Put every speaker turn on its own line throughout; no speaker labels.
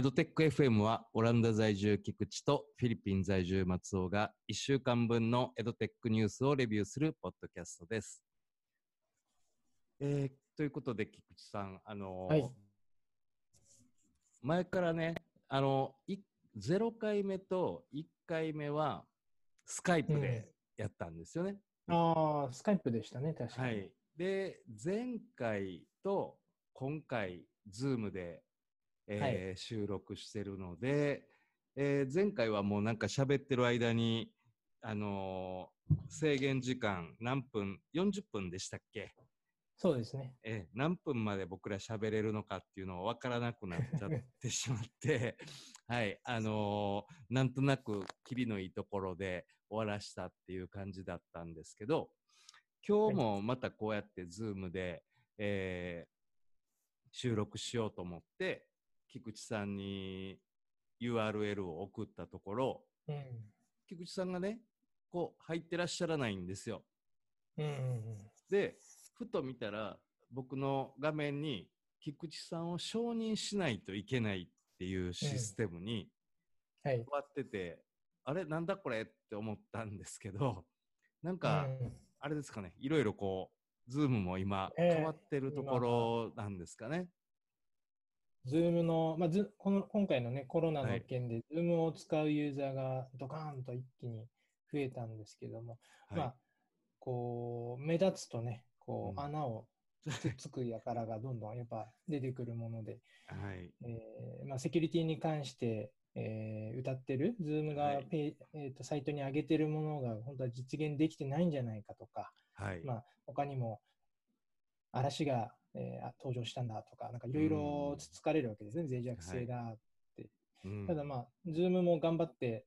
エドテック FM はオランダ在住菊池とフィリピン在住松尾が1週間分のエドテックニュースをレビューするポッドキャストです。えー、ということで菊池さん、あのーはい、前からね、あの0回目と1回目はスカイプでやったんですよね。
うん、ああ、スカイプでしたね、確かに。はい、
で、前回と今回、ズームでえーはい、収録してるので、えー、前回はもうなんか喋ってる間に、あのー、制限時間何分、40分でしたっけ？
そうですね。
えー、何分まで僕ら喋れるのかっていうのを分からなくなっちゃってしまって、はい、あのー、なんとなくキリのいいところで終わらしたっていう感じだったんですけど、今日もまたこうやってズームで、えー、収録しようと思って、菊池さんに URL を送ったところ、うん、菊池さんがね、こう入ってらっしゃらないんですよ。うんうんうん、で、ふと見たら僕の画面に菊池さんを承認しないといけないっていうシステムに変わってて、はい、あれなんだこれって思ったんですけど、なんか、あれですかね、いろいろこう、ズームも今変わってるところなんですかね。
ズームの、まあ、ずこの今回の、ね、コロナの件で、ズームを使うユーザーがドカーンと一気に増えたんですけども、はい、まあ、こう目立つとね、こう穴をつくやからがどんどんやっぱ出てくるもので、はい。えーまあ、セキュリティに関して、えー、謳ってる、ズームがペ、はい、えーと、サイトに上げてるものが本当は実現できてないんじゃないかとか、はい。まあ、他にも粗がえー、登場したんだとか、なんかいろいろつつかれるわけですね、脆弱性だって。はい、ただまあ、ズームも頑張って、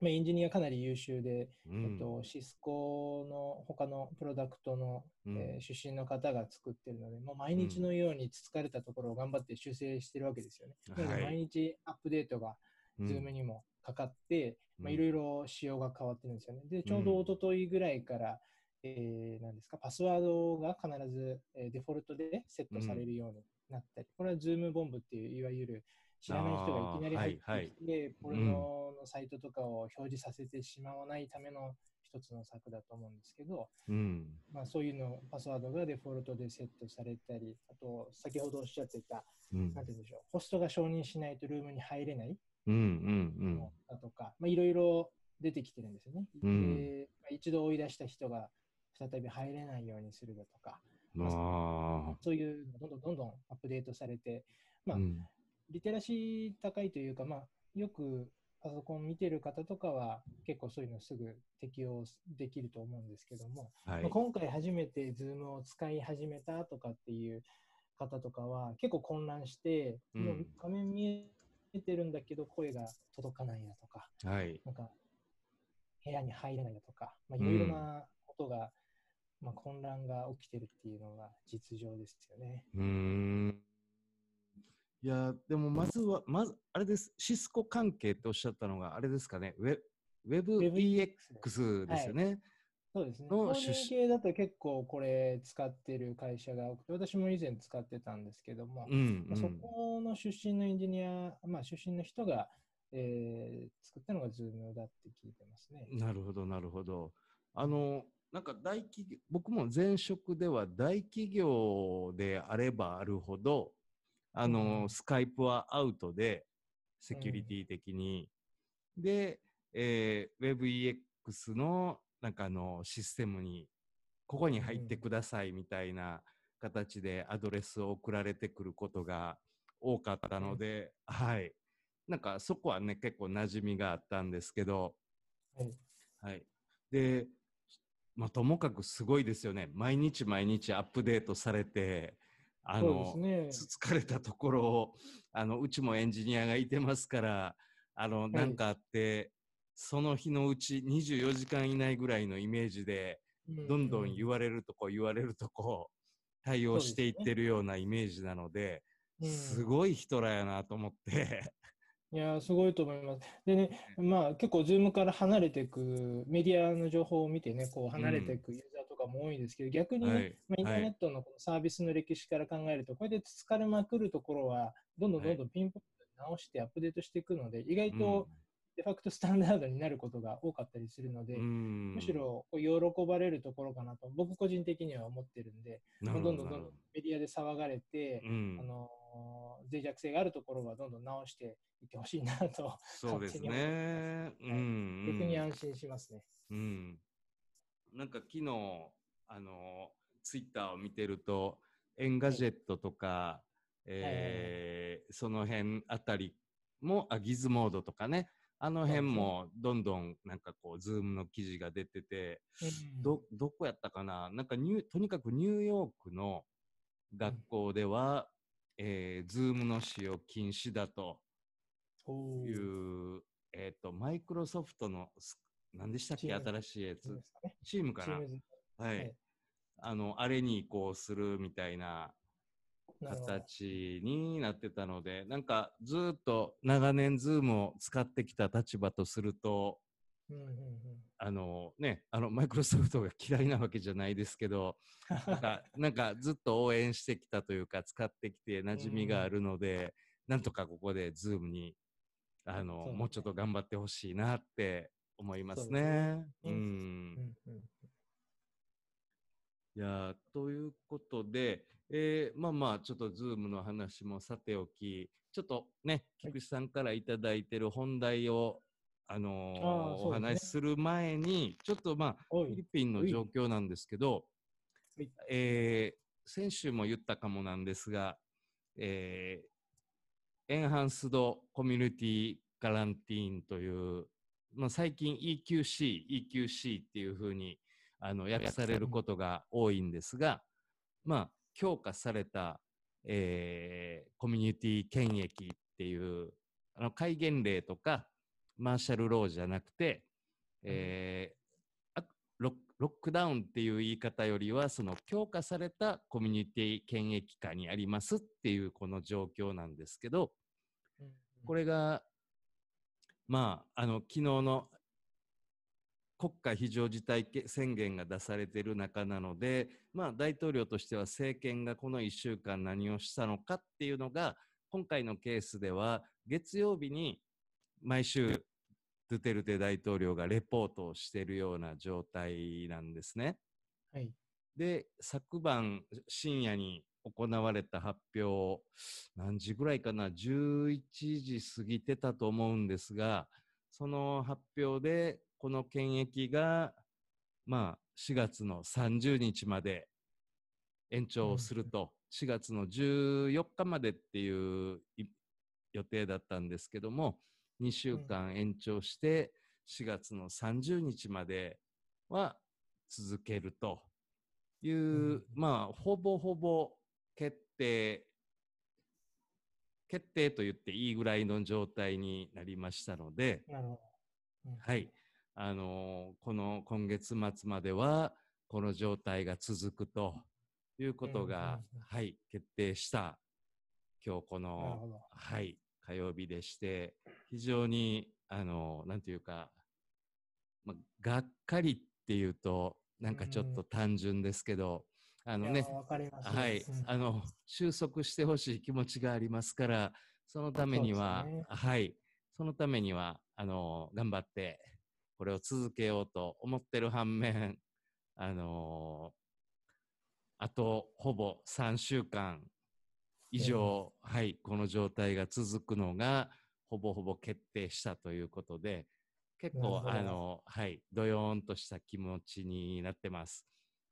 まあ、エンジニアかなり優秀で、うん、えっと、シスコの他のプロダクトの、うん、えー、出身の方が作ってるので、もう毎日のようにつつかれたところを頑張って修正してるわけですよね。うん、毎日アップデートがズームにもかかって、まあ、いろいろ仕様が変わってるんですよね。で、ちょうど一昨日ぐらいから、えー、ですか、パスワードが必ず、えー、デフォルトでセットされるようになったり、うん、これは Zoom bomb っていう、いわゆる知らない人がいきなり入ってきて、はいはい、ポルノのサイトとかを表示させてしまわないための一つの策だと思うんですけど、うん、まあ、そういうの、パスワードがデフォルトでセットされたり、あと、先ほどおっしゃってた、うん、なんて言うんでしょう、ホストが承認しないとルームに入れない、うんうんうん、だとか、まあ、いろいろ出てきてるんですよね。うん、でまあ、一度追い出した人が再び入れないようにするだとか、まあ、そういうのどんどんどんどんアップデートされて、まあ、うん、リテラシー高いというか、まあ、よくパソコン見てる方とかは結構そういうのすぐ適用できると思うんですけども、はい、まあ、今回初めて Zoom を使い始めたとかっていう方とかは結構混乱して、うん、もう画面見えてるんだけど声が届かないだとか、はい、なんか部屋に入れないだとか、まあ、いろいろなことがまあ、混乱が起きてるっていうのが実情ですよね。うん
いや、でもまずは、まず、あれです、シスコ関係っておっしゃったのが、あれですかね、ウェ WebEX ですよね。はい、
そうですね。の出身系だと結構これ使ってる会社が多くて、私も以前使ってたんですけども、うんうん、まあ、そこの出身のエンジニア、まあ、出身の人が、えー、作ったのが Zoom だって聞いてますね。
なるほど、なるほど。あの、なんか大企業、僕も前職では大企業であればあるほど、あの、うん、スカイプはアウトで、セキュリティ的に。うん、で、えー、WebEX のなんかあのシステムに、ここに入ってくださいみたいな形でアドレスを送られてくることが多かったので、うん、はい。なんかそこはね、結構馴染みがあったんですけど、はい。はい、で、まあ、ともかくすごいですよね。毎日毎日アップデートされて、あの、ね、疲れたところを、あの、うちもエンジニアがいてますから、あの、なんかあって、その日のうち24時間以内ぐらいのイメージで、どんどん言われるとこ言われるとこ、対応していってるようなイメージなので、すごい人らやなと思って
いやすごいと思います。でね、まあ結構、ズームから離れていく、メディアの情報を見てね、こう離れていくユーザーとかも多いんですけど、うん、逆に、ね、はい、まあ、インターネットのこのサービスの歴史から考えると、こうやってつつかれまくるところは、どんどんどんどんピンポイントに直してアップデートしていくので、意外とデファクトスタンダードになることが多かったりするので、むしろこう喜ばれるところかなと、僕個人的には思ってるんで、どんどんどんどんメディアで騒がれて、あの脆弱性があるところはどんどん直していってほしいなと、
そうですね。うん、
逆に安心しますね。
うん、なんか昨日、あの、ツイッターを見てると、 Engadget とか、えー、その辺あたりも、あ、 Gizmodo とかね、あの辺もどんどんなんかこう、 Zoom の記事が出てて、ど、どこやったかな。なんかニュとにかくニューヨークの学校では、うん、えー、 Zoom の使用禁止だという、えっ、ー、と、マイクロソフトの、何でしたっけ？新しいやつ。チームかな？はい、はい。あの、あれに移行するみたいな形になってたので、なんかずっと長年 Zoom を使ってきた立場とすると、うんうんうん、あのね、あのマイクロソフトが嫌いなわけじゃないですけど、なんか なんかずっと応援してきたというか、使ってきて馴染みがあるので、うん、なんとかここで Zoom にあの、ね、もうちょっと頑張ってほしいなって思いますね。う、ね、ん、うんうんいやということで、えー、まあまあ、ちょっとズームの話もさておき、ちょっとね、菊池さんからいただいてる本題を、あのーね、お話しする前に、ちょっとまあ、フィリピンの状況なんですけど、えー、先週も言ったかもなんですが、えー、エンハンスドコミュニティガランティーンという、まあ、最近 EQC、EQC っていうふうにあの訳されることが多いんですが、まあ、強化された、えー、コミュニティ権益っていうあの戒厳令とかマーシャルローじゃなくて、えー、ロックダウンっていう言い方よりはその強化されたコミュニティ権益下にありますっていうこの状況なんですけどこれがまああの昨日の国家非常事態宣言が出されている中なので、まあ、大統領としては政権がこの1週間何をしたのかっていうのが今回のケースでは月曜日に毎週ドゥテルテ大統領がレポートをしているような状態なんですね。はい、で昨晩深夜に行われた発表何時ぐらいかな？11時過ぎてたと思うんですがその発表でこの検疫が、まあ、4月の30日まで延長すると、4月の14日までっていう予定だったんですけども、2週間延長して、4月の30日までは続けるという、まあ、ほぼほぼ決定、決定と言っていいぐらいの状態になりましたので、はい。あのこの今月末まではこの状態が続くということが、はい、決定した今日この、はい、火曜日でして、非常に、あの、なんていうか、ま、がっかりっていうと、なんかちょっと単純ですけど、あのね、はい、あの、収束してほしい気持ちがありますから、そのためには、ね、はい、そのためには、あの、頑張って、これを続けようと思ってる反面、あのー、あとほぼ3週間以上、うん、はい、この状態が続くのが、ほぼほぼ決定したということで、結構、あの、はい、どよーんとした気持ちになってます。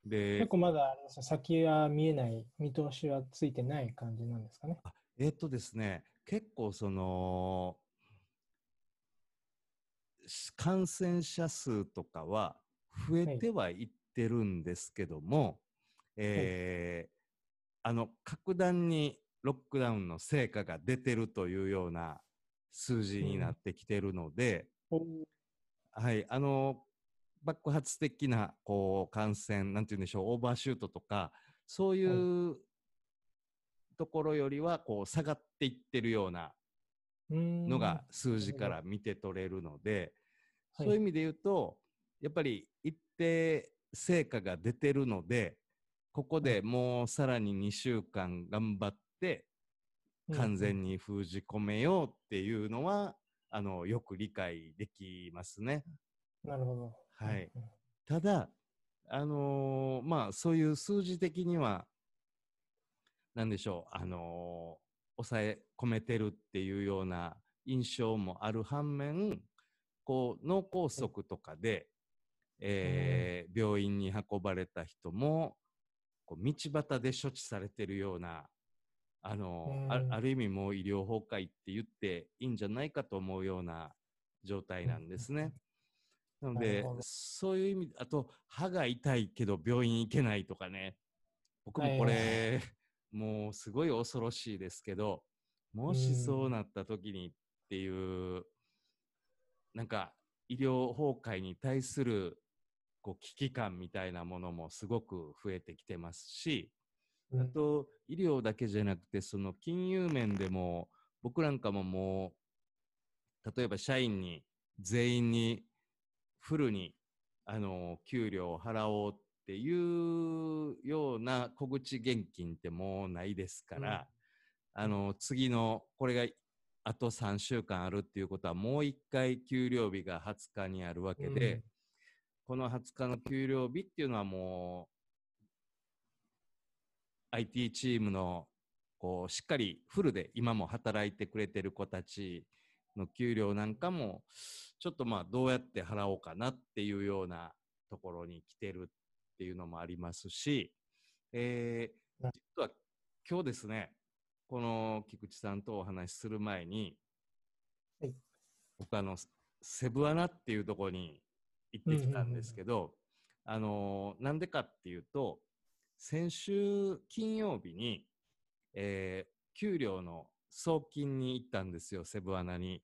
で、結構まだ先は見えない、見通しはついてない感じなんですかね。
えー、っとですね、結構その、感染者数とかは増えてはいってるんですけども、はい、えー、あの格段にロックダウンの成果が出てるというような数字になってきてるので、うん、はい、あの爆発的なこう感染、なんて言うんでしょう、オーバーシュートとか、そういうところよりはこう下がっていってるようなのが数字から見て取れるので、そういう意味で言うと、やっぱり一定成果が出てるので、ここでもうさらに2週間頑張って、完全に封じ込めようっていうのは、あのよく理解できますね。
なるほど。
はい。ただ、あのーまあ、そういう数字的には、なんでしょう、あのー抑え込めてるっていうような印象もある反面、こう、脳梗塞とかで、えー病院に運ばれた人も、こう道端で処置されてるような、あの
うん。
ある意味もう医療崩壊って言っていいんじゃないかと思うような状態なんですね。なのでそういう意味、あと、歯が痛いけど病院行けないとかね、僕もこ
はい
れ、もうすごい恐ろしいですけど、もしそうなった時にっていう、なんか医療崩壊に対するこう危機感みたいなものもすごく増えてきてますし、
うん
あと医療だけじゃなくて、その金融面でも、僕なんかももう、例えば社員に全員にフルにあの給料を払おうっていうような小口現金ってもうないですから、あの次のこれがあと3週間あるっていうことはもう1回給料日が20日にあるわけで、
うん。
この20日の給料日っていうのはもう IT チームのこうしっかりフルで今も働いてくれてる子たちの給料なんかもちょっとまあどうやって払おうかなっていうようなところに来てるっていうのもありますし、えー
な
実は今日ですねこの菊池さんとお話しする前に、
はい。
僕あのセブアナっていうところに行ってきたんですけど、あのなんでかっていうと先週金曜日に、えー給料の送金に行ったんですよ、セブアナに。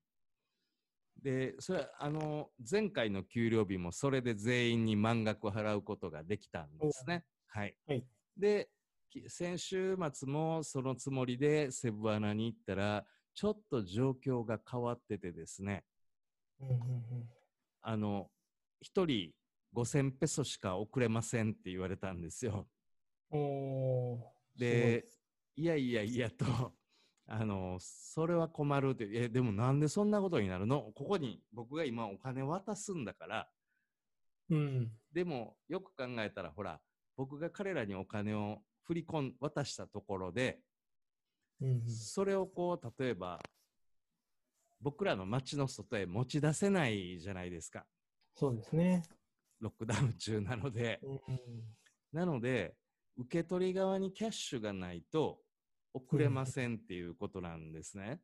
で、それは、あの、前回の給料日もそれで全員に満額払うことができたんですね。はい。
はい
で、き先週末もそのつもりでセブアナに行ったら、ちょっと状況が変わっててですね、
うんうん
あの、一人5000ペソしか送れませんって言われたんですよ。
うん、おー
で、いやいやいやと、あの、それは困るって、え、でもなんでそんなことになるの？ここに僕が今お金渡すんだから、
うん。
でもよく考えたら、ほら、僕が彼らにお金を振り込ん、渡したところで、
うんうん
それをこう、例えば、僕らの街の外へ持ち出せないじゃないですか。
そうですね。
ロックダウン中なので。
うん
なので、受け取り側にキャッシュがないと送れませんっていうことなんですね。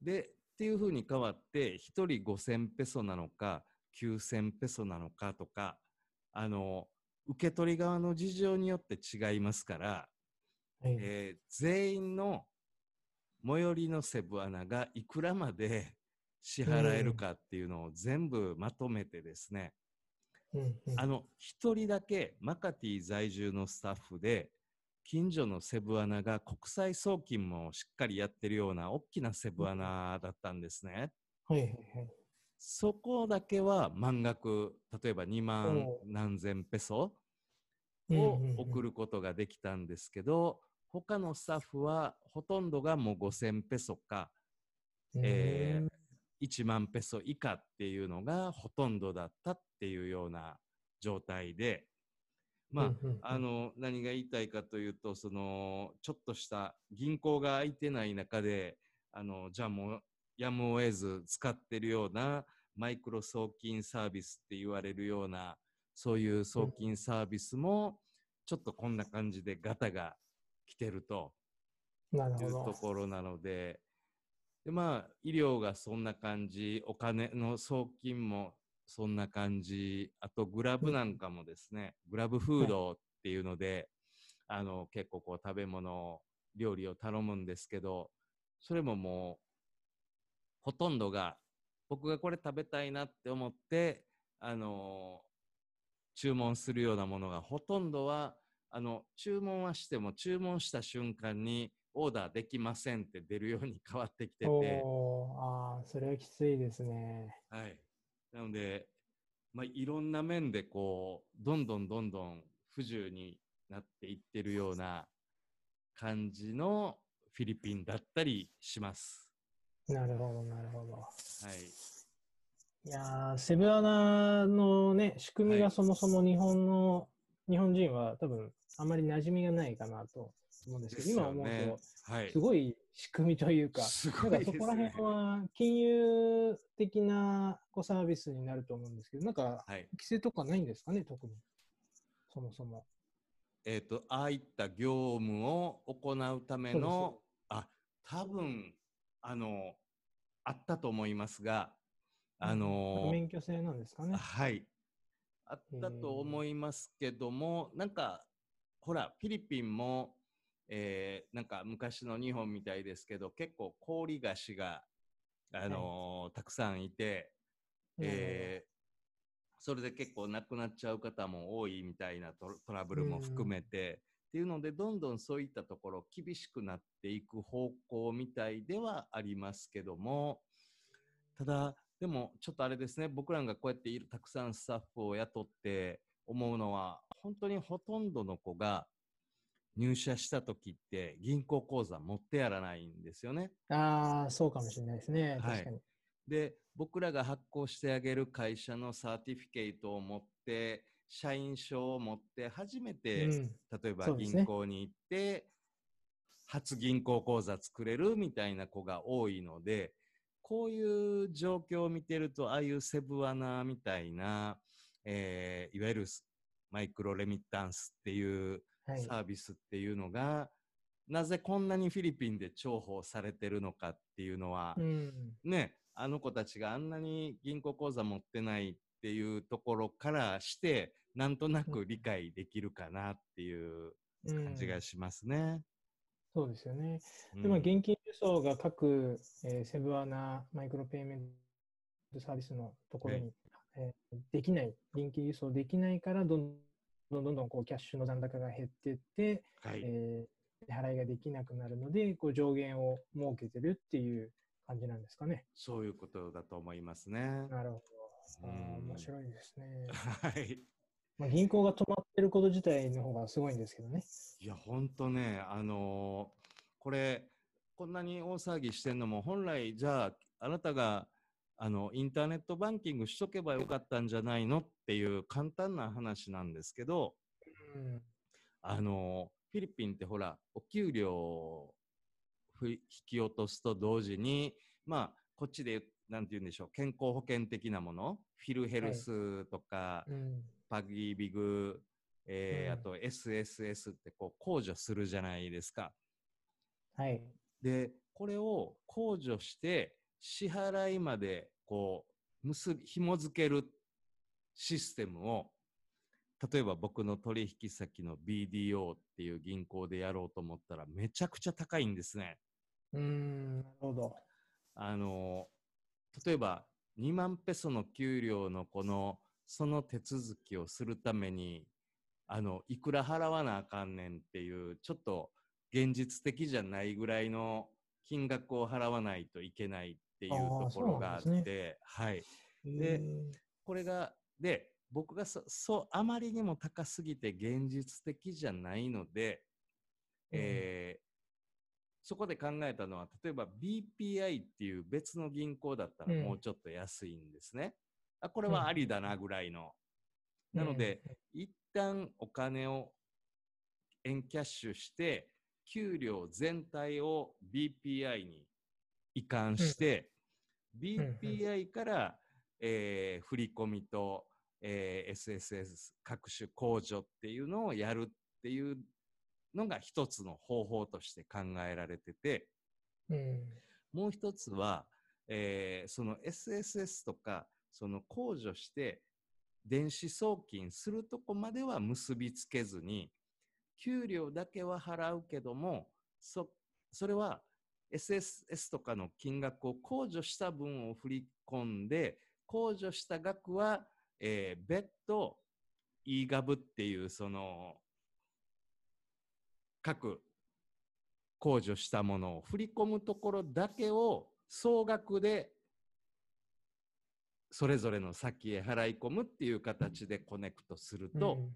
で、っていうふうに変わって、1人5000ペソなのか、9000ペソなのかとか、あの、受け取り側の事情によって違いますから、
うんはい
えー全員の最寄りのセブ穴がいくらまで支払えるかっていうのを全部まとめてですね、
うんうん
あの、一人だけマカティ在住のスタッフで、近所のセブ穴が国際送金もしっかりやってるような大きなセブ穴だったんですね。
はいはいはい。
そこだけは満額、例えば2万
お
何千ペソ
うん
を送ることができたんですけど、他のスタッフはほとんどがもう5000ペソか、えー1万ペソ以下っていうのがほとんどだったっていうような状態で、まあ、
うんうんうん
あの、何が言いたいかというと、その、ちょっとした銀行が空いてない中で、あの、じゃあもう、やむを得ず使ってるようなマイクロ送金サービスって言われるような、そういう送金サービスも、ちょっとこんな感じでガタが来てるという
なるほど。
ところなので、で、まあ、医療がそんな感じ、お金の送金もそんな感じ、あとグラブなんかもですね、グラブフードっていうので、あの、結構こう食べ物、料理を頼むんですけど、それももう、ほとんどが、僕がこれ食べたいなって思って、あの、注文するようなものがほとんどは、あの、注文はしても、注文した瞬間にオーダーできませんって出るように変わってきてて、
ああ、それはきついですね。
はい。なので、まあ、いろんな面でこう、どんどんどんどん不自由になっていってるような感じのフィリピンだったりします。
なるほど、なるほど。
はい。
いやーセブアナのね、仕組み
はい
がそもそも日本の、日本人は多分あまり馴染みがないかなと思うんですけど、今思う
はい
と、す。ごい仕組みというか、
すご
ないんかそこら辺。は金融的なこうサービスになると思うんですけど、なんか
はい。
規制とかないんですかね、特に。そもそも。
えっ、と、ああいった業務を行うための、あ、多分、あの、あったと思いますが、あの
免許制なんですかね。
はい。あったと思いますけども、なんか、ほら、フィリピンも、えーなんか昔の日本みたいですけど、結構氷菓子が、あのーたくさんいて、えーそれで結構亡くなっちゃう方も多いみたいなトトラブルも含めて、っていうので、どんどんそういったところ厳しくなっていく方向みたいではありますけども、ただ、でもちょっとあれですね、僕らがこうやっているたくさんスタッフを雇って思うのは、本当にほとんどの子が入社した時って銀行口座持ってやらないんですよね。
ああ、そうかもしれないですね。
はい
確かに。
で、僕らが発行してあげる会社のサーティフィケートを持って、社員証を持って初めて、
うん
例えば銀行に行って、初銀行口座作れるみたいな子が多いので、こういう状況を見てると、ああいうセブアナみたいな、えーいわゆるスマイクロレミッタンスっていう
はい。
サービスっていうのが、なぜこんなにフィリピンで重宝されてるのかっていうのは、
うん。
ね、あの子たちがあんなに銀行口座持ってないっていうところからして、なんとなく理解できるかなっていう感じがしますね。
そうですよね。
うん
で、まあ、現金輸送が各、えーセブアナマイクロペイメントサービスのところに、えーできない、現金輸送できないから、どんどんどんどんこうキャッシュの残高が減っていって、
はい、
えー支払いができなくなるので、こう上限を設けてるっていう感じなんですかね。
そういうことだと思いますね。
なるほど。面白いですね。
はい。
まあ、銀行が止まってること自体の方がすごいんですけどね。
いや、ほんとね、あのーこれ、こんなに大騒ぎしてんのも、本来、じゃあ、あなたが、あの、インターネットバンキングしとけばよかったんじゃないのっていう簡単な話なんですけど、
うん。
あの、フィリピンってほら、お給料引き落とすと同時に、まあ、こっちで、なんて言うんでしょう、健康保険的なもの、フィルヘルスとか、
うん。
パギービグ、えー
うん
あと SSS ってこう控除するじゃないですか。
はい。
で、これを控除して支払いまでこう結び、紐付けるシステムを、例えば僕の取引先の BDO っていう銀行でやろうと思ったらめちゃくちゃ高いんですね。
うーん、なるほど。
あの、例えば2万ペソの給料のこの、その手続きをするために、あの、いくら払わなあかんねんっていう、ちょっと現実的じゃないぐらいの金額を払わないといけないっていうところがあって、
そうなんで
はい。
で
これが、で、僕がそ、そう、あまりにも高すぎて現実的じゃないので、
うん。
えーそこで考えたのは、例えば BPI っていう別の銀行だったら
うん。
もうちょっと安いんですね。あこれはありだなぐらいの。なので、一旦お金をエンキャッシュして、給料全体を BPI に移管して、
ん。うん
BPI から、えー振り込みと、えー SSS 各種控除っていうのをやるっていうのが一つの方法として考えられてて、
うん、
もう一つは、えーその SSS とか、その控除して、電子送金するとこまでは結びつけずに、給料だけは払うけども、そ、それは SSS とかの金額を控除した分を振り込んで、控除した額は、えー別途 eGov っていうその各控除したものを振り込むところだけを総額でそれぞれの先へ払い込むっていう形でコネクトすると、
うん。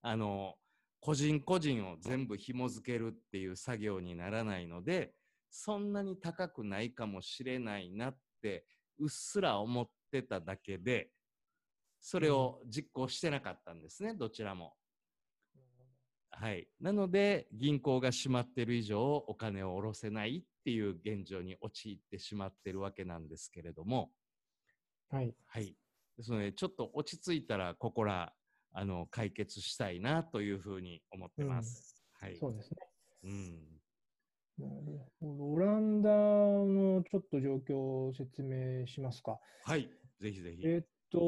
あの個人個人を全部紐付けるっていう作業にならないので、そんなに高くないかもしれないなってうっすら思ってただけで、それを実行してなかったんですね、どちらも。はい。なので、銀行が閉まってる以上、お金を下ろせないっていう現状に陥ってしまってるわけなんですけれども、
はい。
はい。ですので、ちょっと落ち着いたら、ここら、あの、解決したいなというふうに思ってます。
うん、
はい。
そうですね。
うん。
なるほど。オランダのちょっと状況を説明しますか。
はい。ぜひぜひ。
えっと、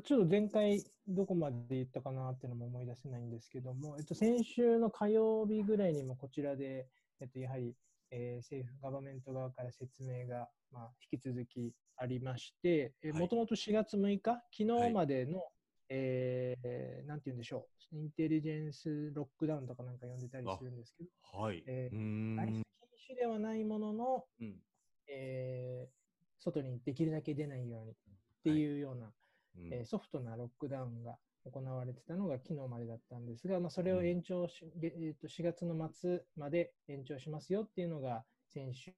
ちょっと前回どこまで言ったかなっていうのも思い出せないんですけども、えっと、先週の火曜日ぐらいにもこちらで、えっと、やはり、えー、政府、ガバメント側から説明が、まあ、引き続きありまして、もともと4月6日、昨日までの、はい、えー、なんて言うんでしょう、インテリジェンスロックダウンとかなんか呼んでたりするんですけど、
はい。
えー、外出禁止ではないものの、うん、えー、外にできるだけ出ないようにっていうような、はい。うん、えー、ソフトなロックダウンが行われてたのが昨日までだったんですが、まあ、それを延長し、うん、えー、と4月の末まで延長しますよっていうのが先週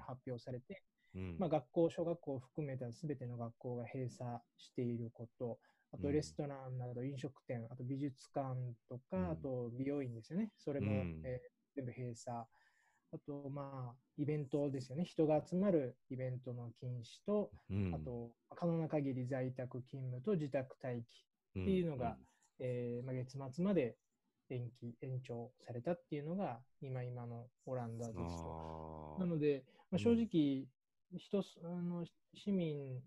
発表されて、うん、まあ、学校、小学校を含めたすべての学校が閉鎖していること、あとレストランなど飲食店、あと美術館とか、あと美容院ですよね、それも、えー、全部閉鎖。あと、まあ、イベントですよね。人が集まるイベントの禁止と、うん、あと、可能な限り在宅勤務と自宅待機っていうのが、うん、えー、まあ、月末まで延期、延長されたっていうのが、今今のオランダですと。なので、まあ、正直、人、あの市民、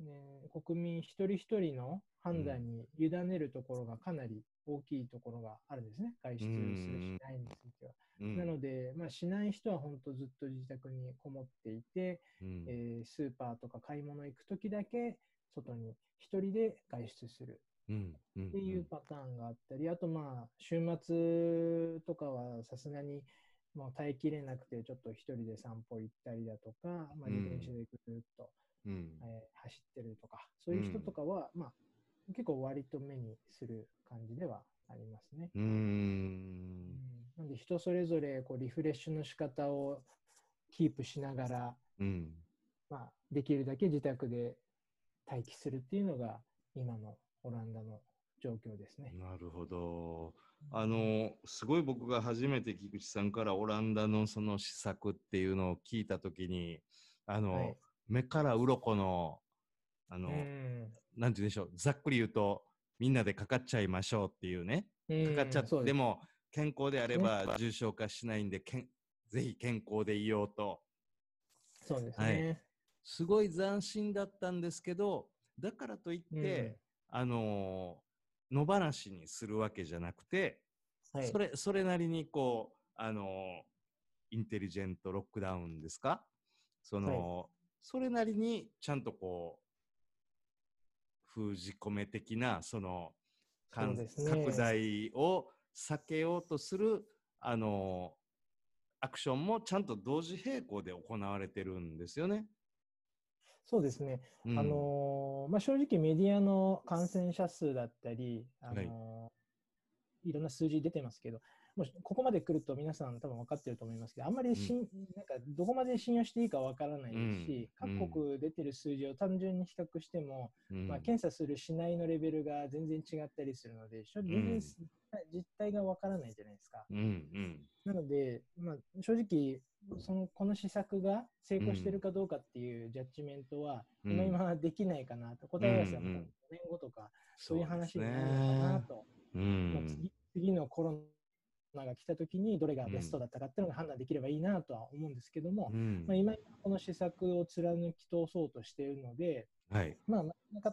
ね、国民一人一人の判断に委ねるところがかなり大きいところがあるんですね。外出する、しないについては。うん、なので、まあ、しない人は本当ずっと自宅にこもっていて、うん、えー、スーパーとか買い物行くときだけ外に一人で外出する。っていうパターンがあったり、あとまあ週末とかはさすがにもう耐えきれなくてちょっと一人で散歩行ったりだとか、まあ、自転車でぐるっと、うん、えー、走ってるとかそういう人とかは、まあ、結構割と目にする感じではありますね。
うん
なんで人それぞれこうリフレッシュの仕方をキープしながら、
うん、
まあ、できるだけ自宅で待機するっていうのが今のオランダの状況ですね。
なるほど。あのすごい僕が初めて菊池さんからオランダのその施策っていうのを聞いたときにあの、はい、目から鱗のあの、なんて言うんでしょうざっくり言うとみんなでかかっちゃいましょうっていうね。かかっちゃっても健康であれば重症化しないんで、けんぜひ健康でいようと。
そうですね、はい。
すごい斬新だったんですけど、だからといって、うん、あのー、野放しにするわけじゃなくて、はい、それ、それなりにこう、あのー、インテリジェントロックダウンですか？その、はい、それなりにちゃんとこう、封じ込め的な、その、
ね、
拡大を避けようとする、あの、アクションもちゃんと同時並行で行われてるんですよね。
そうですね。うん、あのまあ、正直メディアの感染者数だったり、あのはい、いろんな数字出てますけど、もうここまで来ると皆さん多分分かってると思いますけど、あんまりしん、うん、なんかどこまで信用していいか分からないですし、うん、各国出てる数字を単純に比較しても、うん、まあ、検査するしないのレベルが全然違ったりするので、全然実態が分からないじゃないですか。なので、まあ、正直その、この施策が成功してるかどうかっていうジャッジメントは、今今できないかなと、答え合わせは5年後とか、そういう話になるのかなと。まあ、次次のコロナが来た時にどれがベストだったかっていうのが判断できればいいなとは思うんですけども、うん、まあ、今この施策を貫き通そうとしているので、
はい。まあ、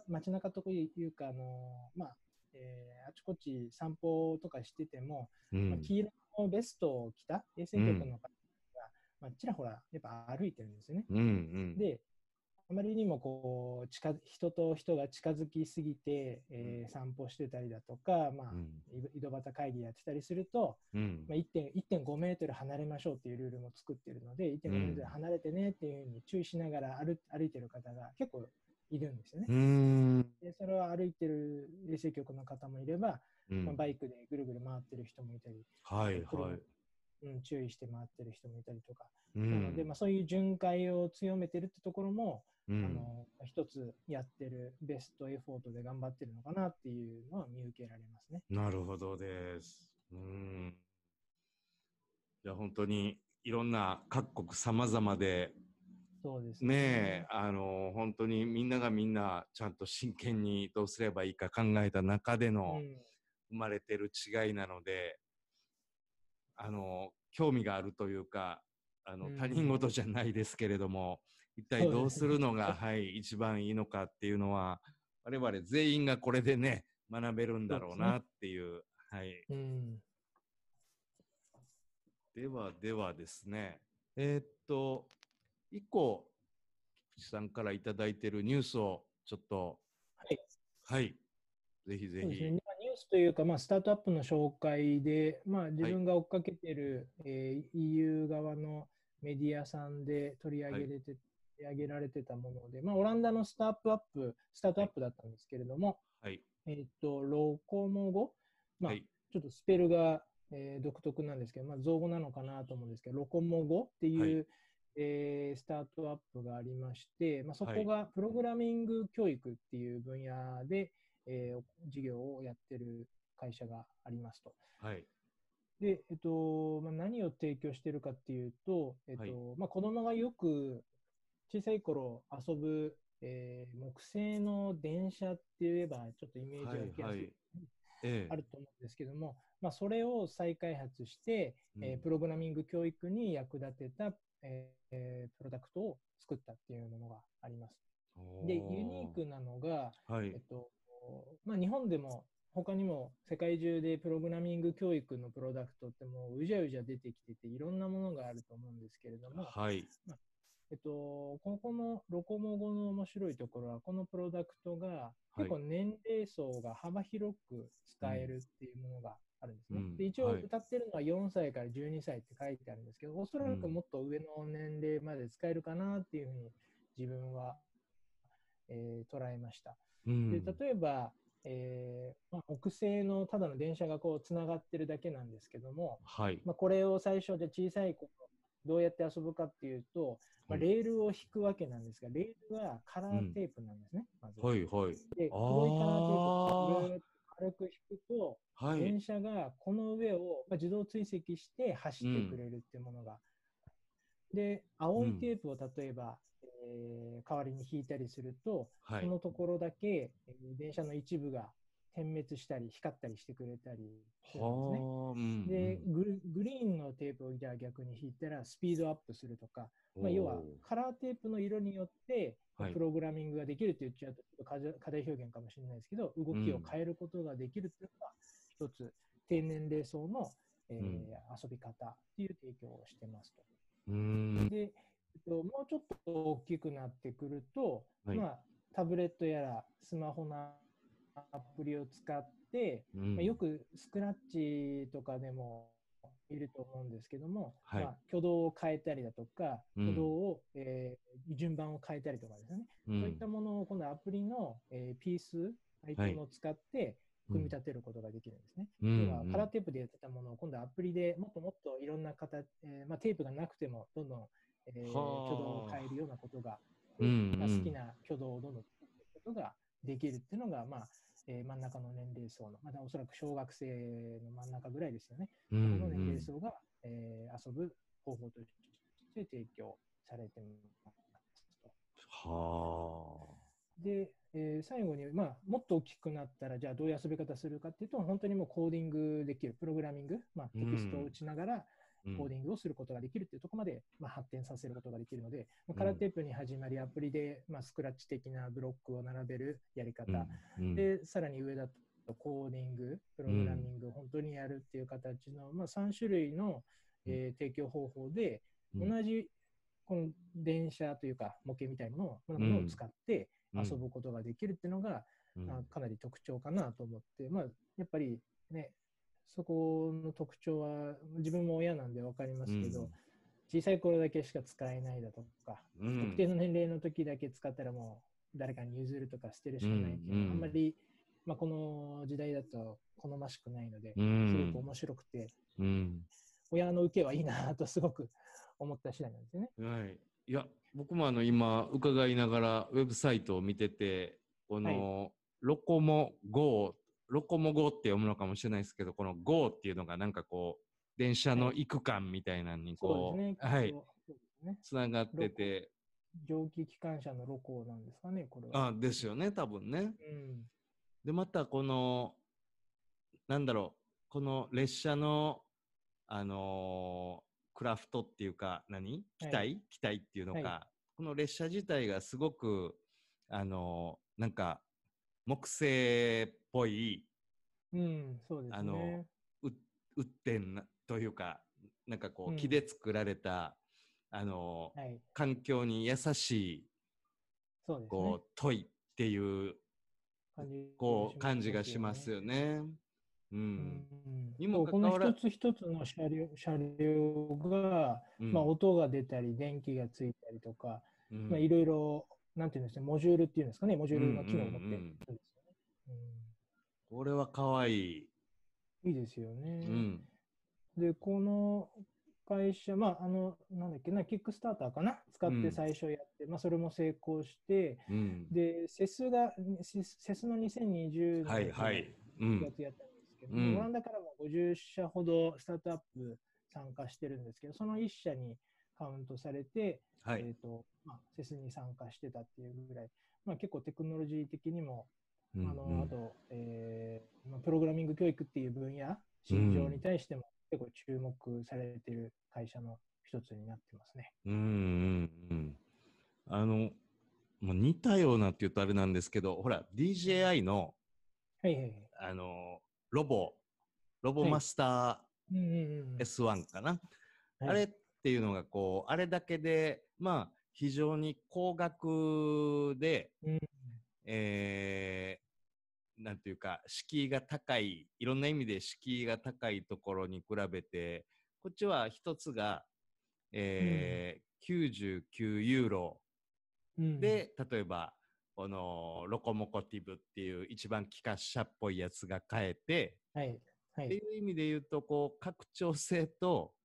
街中というか、あのまあえー、あちこち散歩とかしてても、うん、まあ、黄色のベストを着た衛生局の方が、まあ、ちらほらやっぱ歩いてるんですよね。
うんうん、
であまりにもこう近人と人が近づきすぎて、えー、散歩してたりだとか、まあ、うん、井戸端会議やってたりすると、うん、まあ、1.5メートル離れましょうっていうルールも作ってるので、1.5メートル離れてねっていうふうに注意しながら歩歩いてる方が結構いるんですよね。でそれを歩いてる衛生局の方もいれば、
うん。
まあ、バイクでぐるぐる回ってる人もいたり、
はい
車
はい。
うん、注意して回ってる人もいたりとか、
う
なので、
ん
まあ、そういう巡回を強めてるってところも、
うん
あの一つやってるベストエフォートで頑張ってるのかなっていうのは見受けられますね。
なるほどです。うん。じゃあ本当にいろんな各国様々で、
そうです
ねえ、あの、本当にみんながみんなちゃんと真剣にどうすればいいか考えた中での
うん
生まれてる違いなので、あの、興味があるというか、あの、
うん
他人事じゃないですけれども、一体どうするのが、はい、一番いいのかっていうのは、我々全員がこれでね、学べるんだろうなっていう、はい。
うん。
ではではですね、えーっと、一個、菊池さんからいただいているニュースをちょっと、
はい、
はい、ぜひぜひ。
ニュースというか、まあ、スタートアップの紹介で、まあ、自分が追っかけてる、えー EU 側のメディアさんで取り上げれて、取り上げられてたもので、まあ、オランダのスタートアップ、スタートアップだったんですけれども、
はい、
えっと、ロコモ語、まあ
はい、
ちょっとスペルが、えー独特なんですけど、まあ、造語なのかなと思うんですけど、ロコモ語っていう、
はい。
えースタートアップがありまして、まあ、そ
はい。
こがプログラミング教育っていう分野で、えー事業をやってる会社がありますと。
はい、
で、えっとまあ、何を提供してるかっていうと、えっと
はい。
まあ、子供がよく小さい頃遊ぶ、えー木製の電車って言えばちょっとイメージが湧きやすい、
はいはいええ。
あると思うんですけども、まあ、それを再開発して、えー
うん
プログラミング教育に役立てた、えープロダクトを作ったっていうものがあります。で、ユニークなのが、
はい。
えっ、とまあ、日本でも他にも世界中でプログラミング教育のプロダクトってもううじゃうじゃ出てきてていろんなものがあると思うんですけれども、
はい、
えっと、ここのロコモ語の面白いところはこのプロダクトが結構年齢層が幅広く使えるっていうものがあるんですね。
うん。
で一応
はい。
歌ってるのは4歳から12歳って書いてあるんですけど、おそらくもっと上の年齢まで使えるかなっていうふうに自分は、えー捉えました。
うん。
で例えば、えーまあ、木製のただの電車がこうつながってるだけなんですけども、
はい、
まあ、これを最初で小さい子どうやって遊ぶかっていうと、まあ、
はい。
レールを引くわけなんですが、レールはカラーテープなんですね、まず。
はい、はい、
で、黒いカラーテープを軽く引くと、
はい、
電車がこの上を、まあ、自動追跡して走ってくれるっていうものが。で、青いテープを例えば、えー代わりに引いたりすると、
はい。
そ、のところだけ、えー電車の一部が点滅したり光ったりしてくれたりするんですね。で
うん。
グル、グリーンのテープをじゃあ逆に引いたらスピードアップするとか、まあ、要はカラーテープの色によって
はい。
プログラミングができるって言っちゃうとちょっと課題表現かもしれないですけど、動きを変えることができるっていうのが一つ低年齢層の、えー
うん。
遊び方っていう提供をしてますと。で、えっと、もうちょっと大きくなってくると、
はい。
まあ、タブレットやらスマホのアプリを使って、
うん。
まあ、よくスクラッチとかでもいると思うんですけども、
はい。
まあ、挙動を変えたりだとか、
うん。
挙動を、えー順番を変えたりとかですね、
うん。
そういったものを今度アプリの、えーピース、アイコンを使って組み立てることができるんですね。
うん。
要はカラーテープでやってたものを今度アプリでもっともっといろんな形、えーまあ、テープがなくてもどんどん、えー挙動
はあ
を変えるようなことが、
うん
まあ、
うん
好きな挙動をどんどん作っていくことができるっていうのが、まあえー真ん中の年齢層の、まだおそらく小学生の真ん中ぐらいですよね。
う
この
ん
年齢層が、えー遊ぶ方法として提供されてますと。
は
で、えー最後に、まあ、もっと大きくなったら、じゃあどういう遊び方するかっていうと、本当にもうコーディングできる、プログラミング、まあ、テキストを打ちながら
あ、うん
コーディングをすることができるっていうところまで、まあ、発展させることができるので、まあカラーテープに始まり、アプリで、まあ、スクラッチ的なブロックを並べるやり方、
うん。
で、さらに上だとコーディング、プログラミングを本当にやるっていう形の、まあ、3種類の、えー提供方法で、
うん。
同じこの電車というか模型みたいなものをものを使って
うん。
遊ぶことができるっていうのが、あかなり特徴かなと思って、まあ、やっぱりね、そこの特徴は自分も親なんで分かりますけど、
うん
小さい頃だけしか使えないだとか、
うん
特定の年齢の時だけ使ったらもう誰かに譲るとか捨てるしかないっていうのは、
うん
あんまりまあ、この時代だと好ましくないので、
うん
すごく面白くて、
うん。
親の受けはいいなとすごく思った次第なんですよね。
はい。いや、僕もあの、今、伺いながら、ウェブサイトを見てて、この、ロコモ GO、ロコモ GO って読むのかもしれないですけど、この GO っていうのがなんかこう、電車の行く感みたいなのに
そ
こう。はい
ね。
つながってて、
蒸気機関車のロコなんですかね、これは。
あ、ですよね、多分ね。
うん。
で、またこの、なんだろう、この列車の、あのークラフトっていうか、何？機体、
はい
機体っていうのか、
は
この列車自体がすごく、あのーなんか、木製っぽい、
うん、そうです
あの
ね。
う打ってんなというか、なんかこう、
うん
木で作られた、あのー
はい。
環境に優しい、
そうですね。
こう、問いっていう、
感じ
こう、感じがしますよね。う。
うんん
に
この一つ一つの車両車両が、
うん
まあ、音が出たり、電気がついたりとか、
うん
まあ、いろいろ、なんていうんですか、モジュールっていうんですかね、モジュールの機能を持ってるんです。
これは可愛い。
うんいいですよね。
うん。
で、この会社、まあ、あの、なんだっけな、キックスターターかな？使って最初やって、まあ、それも成功して、
うん。
で、セスが、セスの2020年
はいはい。う
4
ん。
月やったんですけど、
うん
オランダからも50社ほどスタートアップ参加してるんですけど、その1社にカウントされて、
はい。
えっ、と、まあ、セスに参加してたっていうぐらい、まあ、結構テクノロジー的にも、
うん
あの、あと、えーまあ、プログラミング教育っていう分野、市場に対しても結構注目されてる会社の一つになってますね。
うんうんうん。あの、もう似たようなって言うとあれなんですけど、ほら、DJI の、
はいはいはい。
あの、ロボ、ロボ
はい
マスタ
うんうんうん
ー S1 かな？
はい
あれっていうのがこう、あれだけで、まあ、非常に高額で、
うん
えーなんていうか、敷居が高い、いろんな意味で敷居が高いところに比べて、こっちは一つが、えー99ユーロ
うん
で、例えば、このロコモコティブっていう一番機関車っぽいやつが買えて、
はい。はい。
っていう意味で言うと、こう、拡張性と、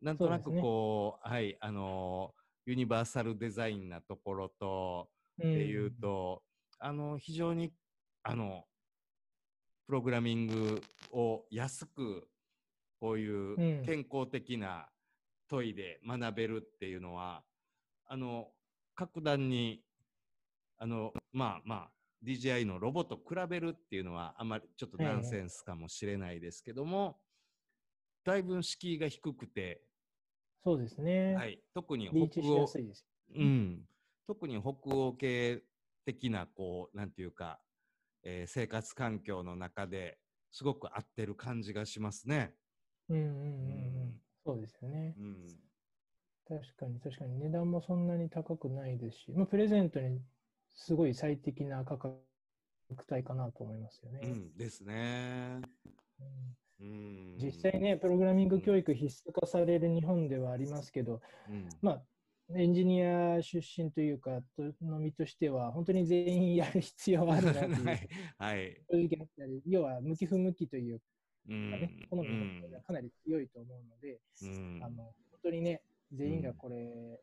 なんとなく
そうね
こう、はい、あのユニバーサルデザインなところと、
って
いうと、あの、非常に、あの、プログラミングを安く、こういう
うん
健康的な問いで学べるっていうのは、あの、格段に、あの、まあまあ、DJI のロボと比べるっていうのは、あまりちょっとナンセンスかもしれないですけども、だいぶ敷居が低くて、
そうですね。
はい、特に北欧。うん、特に北欧系的な、こう、なんていうか、えー生活環境の中ですごく合ってる感じがしますね。
うんうんうんう
うん
ん。そうですよね。
うん。
確かに確かに値段もそんなに高くないですし、まあ、プレゼントにすごい最適な価格帯かなと思いますよね。
うん、ですね。
うん
うん。
実際ね、プログラミング教育必須化される日本ではありますけど、
うん、
まあ、エンジニア出身というか、とのみとしては、本当に全員やる必要はあるなという、
はい。はい。
正直あったり、要は向き不向きという
う
かね、
ん。
好みのがかなり強いと思うので、
うん。
あの本当にね、全員がこれ、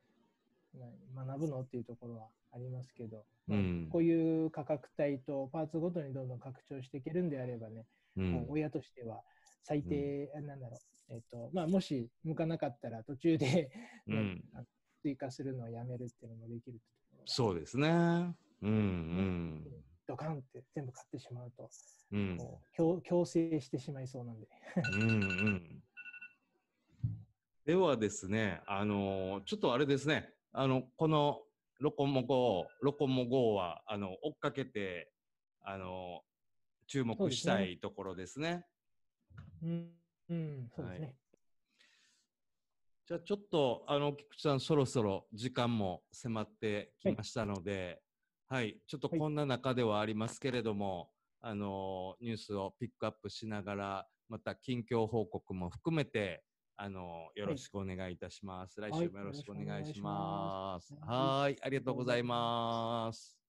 な学ぶのっていうところはありますけど、まあ
うん
こういう価格帯とパーツごとにどんどん拡張していけるんであればね、
うん
もう親としては最低、なんだろう、えっとまあ、もし向かなかったら途中で、ね
うん
追加するのをやめるっていうのもできるって
そうですね。うん。うん。
ドカンって全部買ってしまうと、
うん。
こう強強制してしまいそうなんで。
うんうん。ではですね、あのーちょっとあれですね、あの、このロコモゴ、ロコモゴは、あの、追っかけて、あのー注目したいところですね。
うん、うん、そうですね。
じゃあちょっと、あの、菊池さん、そろそろ時間も迫ってきましたので、はい、ちょっと
はい
こんな中ではありますけれども、あの、ニュースをピックアップしながら、また近況報告も含めて、あの、よろしくお願いいたします。来週もよろしくお願いします。
はい
はい、ありがとうございます。